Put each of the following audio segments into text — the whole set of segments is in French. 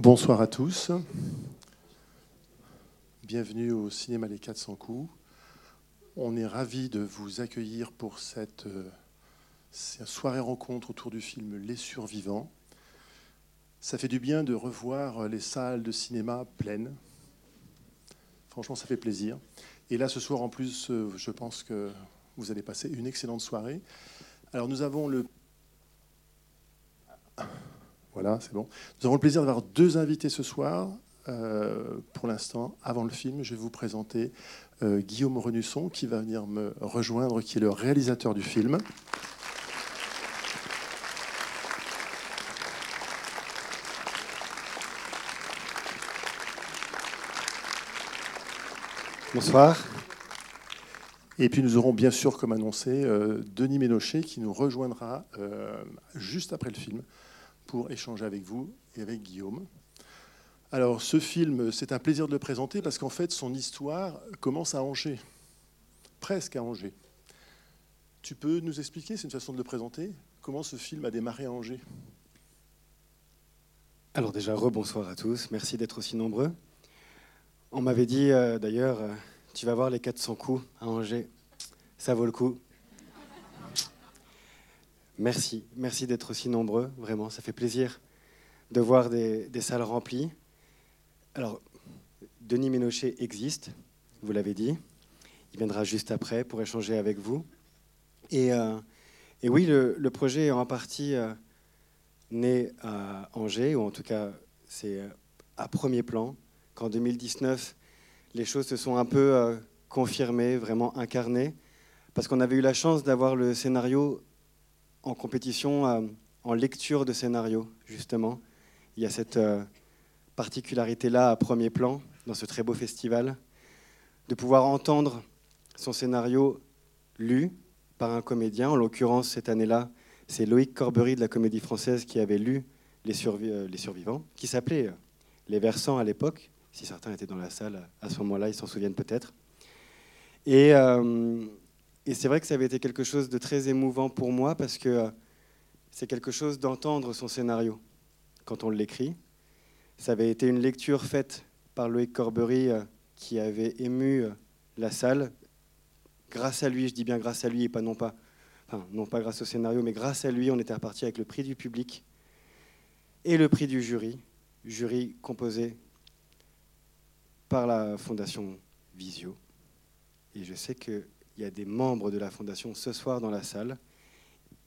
Bonsoir à tous. Bienvenue au cinéma Les 400 coups. On est ravis de vous accueillir pour cette, euh, soirée rencontre autour du film Les Survivants. Ça fait du bien de revoir les salles de cinéma pleines. Franchement, ça fait plaisir. Et là, ce soir, en plus, euh, je pense que vous allez passer une excellente soirée. Alors, nous avons le voilà, c'est bon. Nous avons le plaisir d'avoir deux invités ce soir. Euh, pour l'instant, avant le film, je vais vous présenter euh, Guillaume Renusson qui va venir me rejoindre, qui est le réalisateur du film. Bonsoir. Et puis nous aurons bien sûr, comme annoncé, euh, Denis Ménochet qui nous rejoindra juste après le film pour échanger avec vous et avec Guillaume. Alors ce film, c'est un plaisir de le présenter parce qu'en fait son histoire commence à Angers, presque à Angers. Tu peux nous expliquer, c'est une façon de le présenter, comment ce film a démarré à Angers? Alors déjà, rebonsoir à tous, merci d'être aussi nombreux. On m'avait dit euh, d'ailleurs, euh, tu vas voir les 400 coups à Angers, ça vaut le coup. Merci, merci d'être aussi nombreux, vraiment, ça fait plaisir de voir des, salles remplies. Alors, Denis Ménochet existe, vous l'avez dit. Il viendra juste après pour échanger avec vous. Et, euh, oui, le, projet est en partie euh, né à Angers, ou en tout cas, c'est euh, à premier plan, qu'en 2019, les choses se sont un peu confirmées, vraiment incarnées, parce qu'on avait eu la chance d'avoir le scénario en compétition euh, en lecture de scénario, justement. Il y a cette euh, particularité-là à premier plan dans ce très beau festival, de pouvoir entendre son scénario lu par un comédien. En l'occurrence, cette année-là, c'est Loïc Corbery de la Comédie Française qui avait lu Les, euh, Survivants, qui s'appelait Les Versants à l'époque. Si certains étaient dans la salle à ce moment-là, ils s'en souviennent peut-être. Et, et c'est vrai que ça avait été quelque chose de très émouvant pour moi parce que euh, c'est quelque chose d'entendre son scénario quand on l'écrit. Ça avait été une lecture faite par Loïc Corbery euh, qui avait ému euh, la salle. Grâce à lui, je dis bien grâce à lui et pas non pas, enfin, non pas grâce au scénario, mais grâce à lui, on était reparti avec le prix du public et le prix du jury, jury composé par la fondation Visio. Et je sais que il y a des membres de la Fondation ce soir dans la salle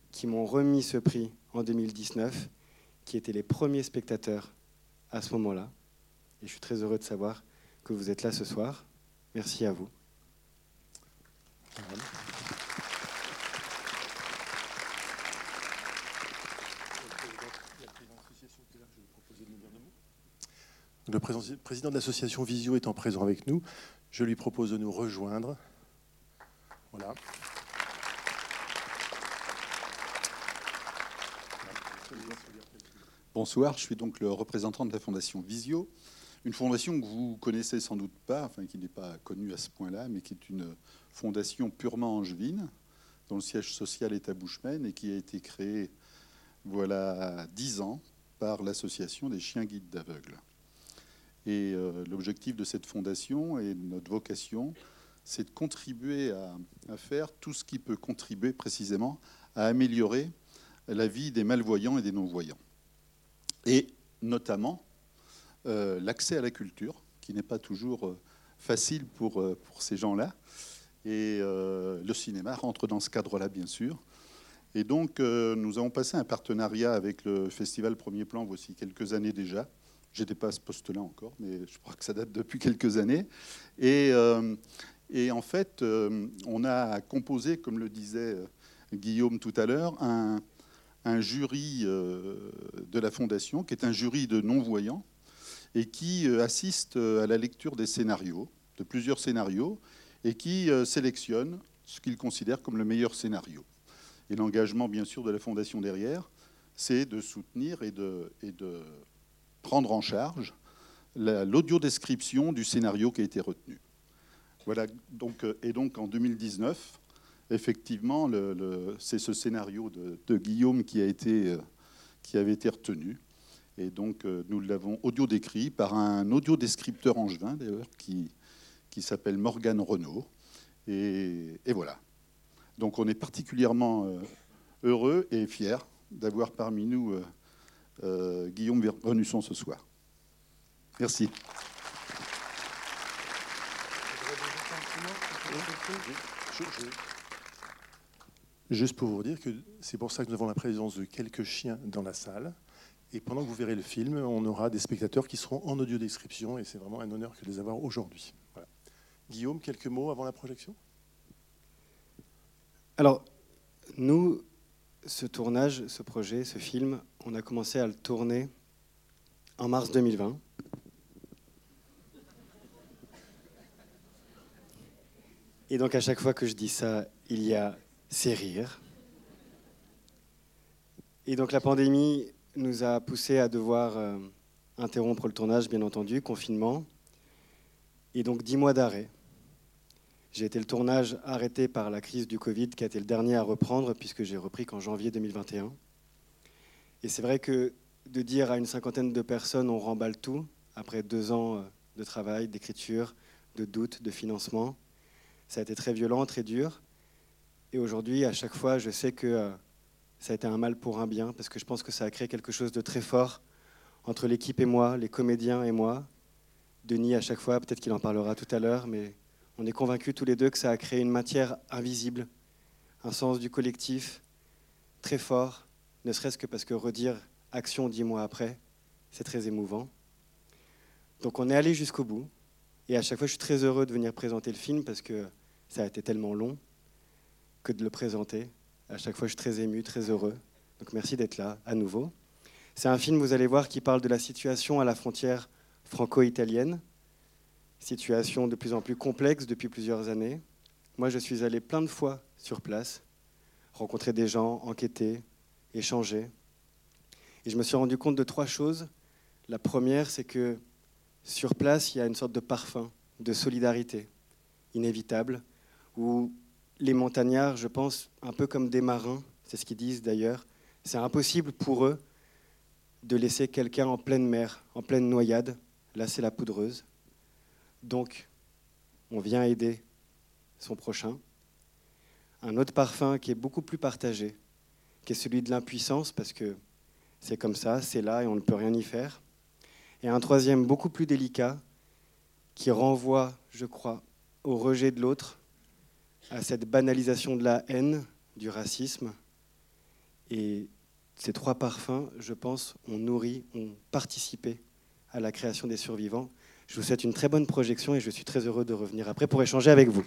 qui m'ont remis ce prix en 2019, qui étaient les premiers spectateurs à ce moment-là. Et je suis très heureux de savoir que vous êtes là ce soir. Merci à vous. Le président de l'association Visio étant présent avec nous, je lui propose de nous rejoindre voilà. Bonsoir, je suis donc le représentant de la fondation Visio, une fondation que vous connaissez sans doute pas, enfin qui n'est pas connue à ce point-là, mais qui est une fondation purement angevine, dont le siège social est à Bouchemen et qui a été créée voilà dix ans par l'association des chiens guides d'aveugles. Et euh, l'objectif de cette fondation et notre vocation, c'est de contribuer à, faire tout ce qui peut contribuer précisément à améliorer la vie des malvoyants et des non-voyants. Et notamment euh, l'accès à la culture, qui n'est pas toujours euh, facile pour, euh, pour ces gens-là. Et le cinéma rentre dans ce cadre-là, bien sûr. Et donc, nous avons passé un partenariat avec le Festival Premier Plan voici quelques années déjà. J'étais pas à ce poste-là encore, mais je crois que ça date depuis quelques années. Et, et en fait, euh, on a composé, comme le disait euh, Guillaume tout à l'heure, un, jury euh, de la Fondation, qui est un jury de non-voyants, et qui assiste à la lecture des scénarios, de plusieurs scénarios, et qui sélectionne ce qu'il considère comme le meilleur scénario. Et l'engagement, bien sûr, de la Fondation derrière, c'est de soutenir et de, et de prendre en charge l'audiodescription du scénario qui a été retenu. Voilà, donc, euh, et donc en 2019, effectivement, c'est ce scénario de, Guillaume qui, a été, euh, qui avait été retenu. Et donc, euh, nous l'avons audio décrit par un audio descripteur angevin, d'ailleurs, qui, qui s'appelle Morgane Renault. Et, voilà. Donc, on est particulièrement heureux et fiers d'avoir parmi nous Guillaume Renusson ce soir. Merci. Juste pour vous dire que c'est pour ça que nous avons la présence de quelques chiens dans la salle. Et pendant que vous verrez le film, on aura des spectateurs qui seront en audio description et c'est vraiment un honneur que de les avoir aujourd'hui. Guillaume, quelques mots avant la projection? Alors, nous, ce tournage, ce projet, ce film, on a commencé à le tourner en mars 2020. Et donc à chaque fois que je dis ça, il y a ces rires. Et donc la pandémie nous a poussé à devoir euh, interrompre le tournage, bien entendu, confinement. Et donc dix mois d'arrêt. J'ai été le tournage arrêté par la crise du Covid, qui a été le dernier à reprendre, puisque j'ai repris qu'en janvier 2021. Et c'est vrai que de dire à une cinquantaine de personnes on remballe tout, après deux ans euh, de travail, d'écriture, de doute, de financement, ça a été très violent, très dur. Et aujourd'hui, à chaque fois, je sais que euh, ça a été un mal pour un bien, parce que je pense que ça a créé quelque chose de très fort entre l'équipe et moi, les comédiens et moi. Denis, à chaque fois, peut-être qu'il en parlera tout à l'heure, mais on est convaincus tous les deux que ça a créé une matière invisible, un sens du collectif très fort, ne serait-ce que parce que redire action dix mois après, c'est très émouvant. Donc on est allé jusqu'au bout, et à chaque fois, je suis très heureux de venir présenter le film parce que ça a été tellement long que de le présenter. À chaque fois, je suis très ému, très heureux. Donc merci d'être là à nouveau. C'est un film, vous allez voir, qui parle de la situation à la frontière franco-italienne, situation de plus en plus complexe depuis plusieurs années. Moi, je suis allé plein de fois sur place, rencontrer des gens, enquêter, échanger. Et je me suis rendu compte de trois choses. La première, c'est que sur place, il y a une sorte de parfum de solidarité inévitable, où les montagnards, je pense, un peu comme des marins, c'est ce qu'ils disent d'ailleurs, c'est impossible pour eux de laisser quelqu'un en pleine mer, en pleine noyade. Là, c'est la poudreuse. Donc, on vient aider son prochain. Un autre parfum qui est beaucoup plus partagé, qui est celui de l'impuissance, parce que c'est comme ça, c'est là et on ne peut rien y faire. Et un troisième beaucoup plus délicat, qui renvoie, je crois, au rejet de l'autre, à cette banalisation de la haine, du racisme. Et ces trois parfums, je pense, ont nourri, ont participé à la création des survivants. Je vous souhaite une très bonne projection et je suis très heureux de revenir après pour échanger avec vous.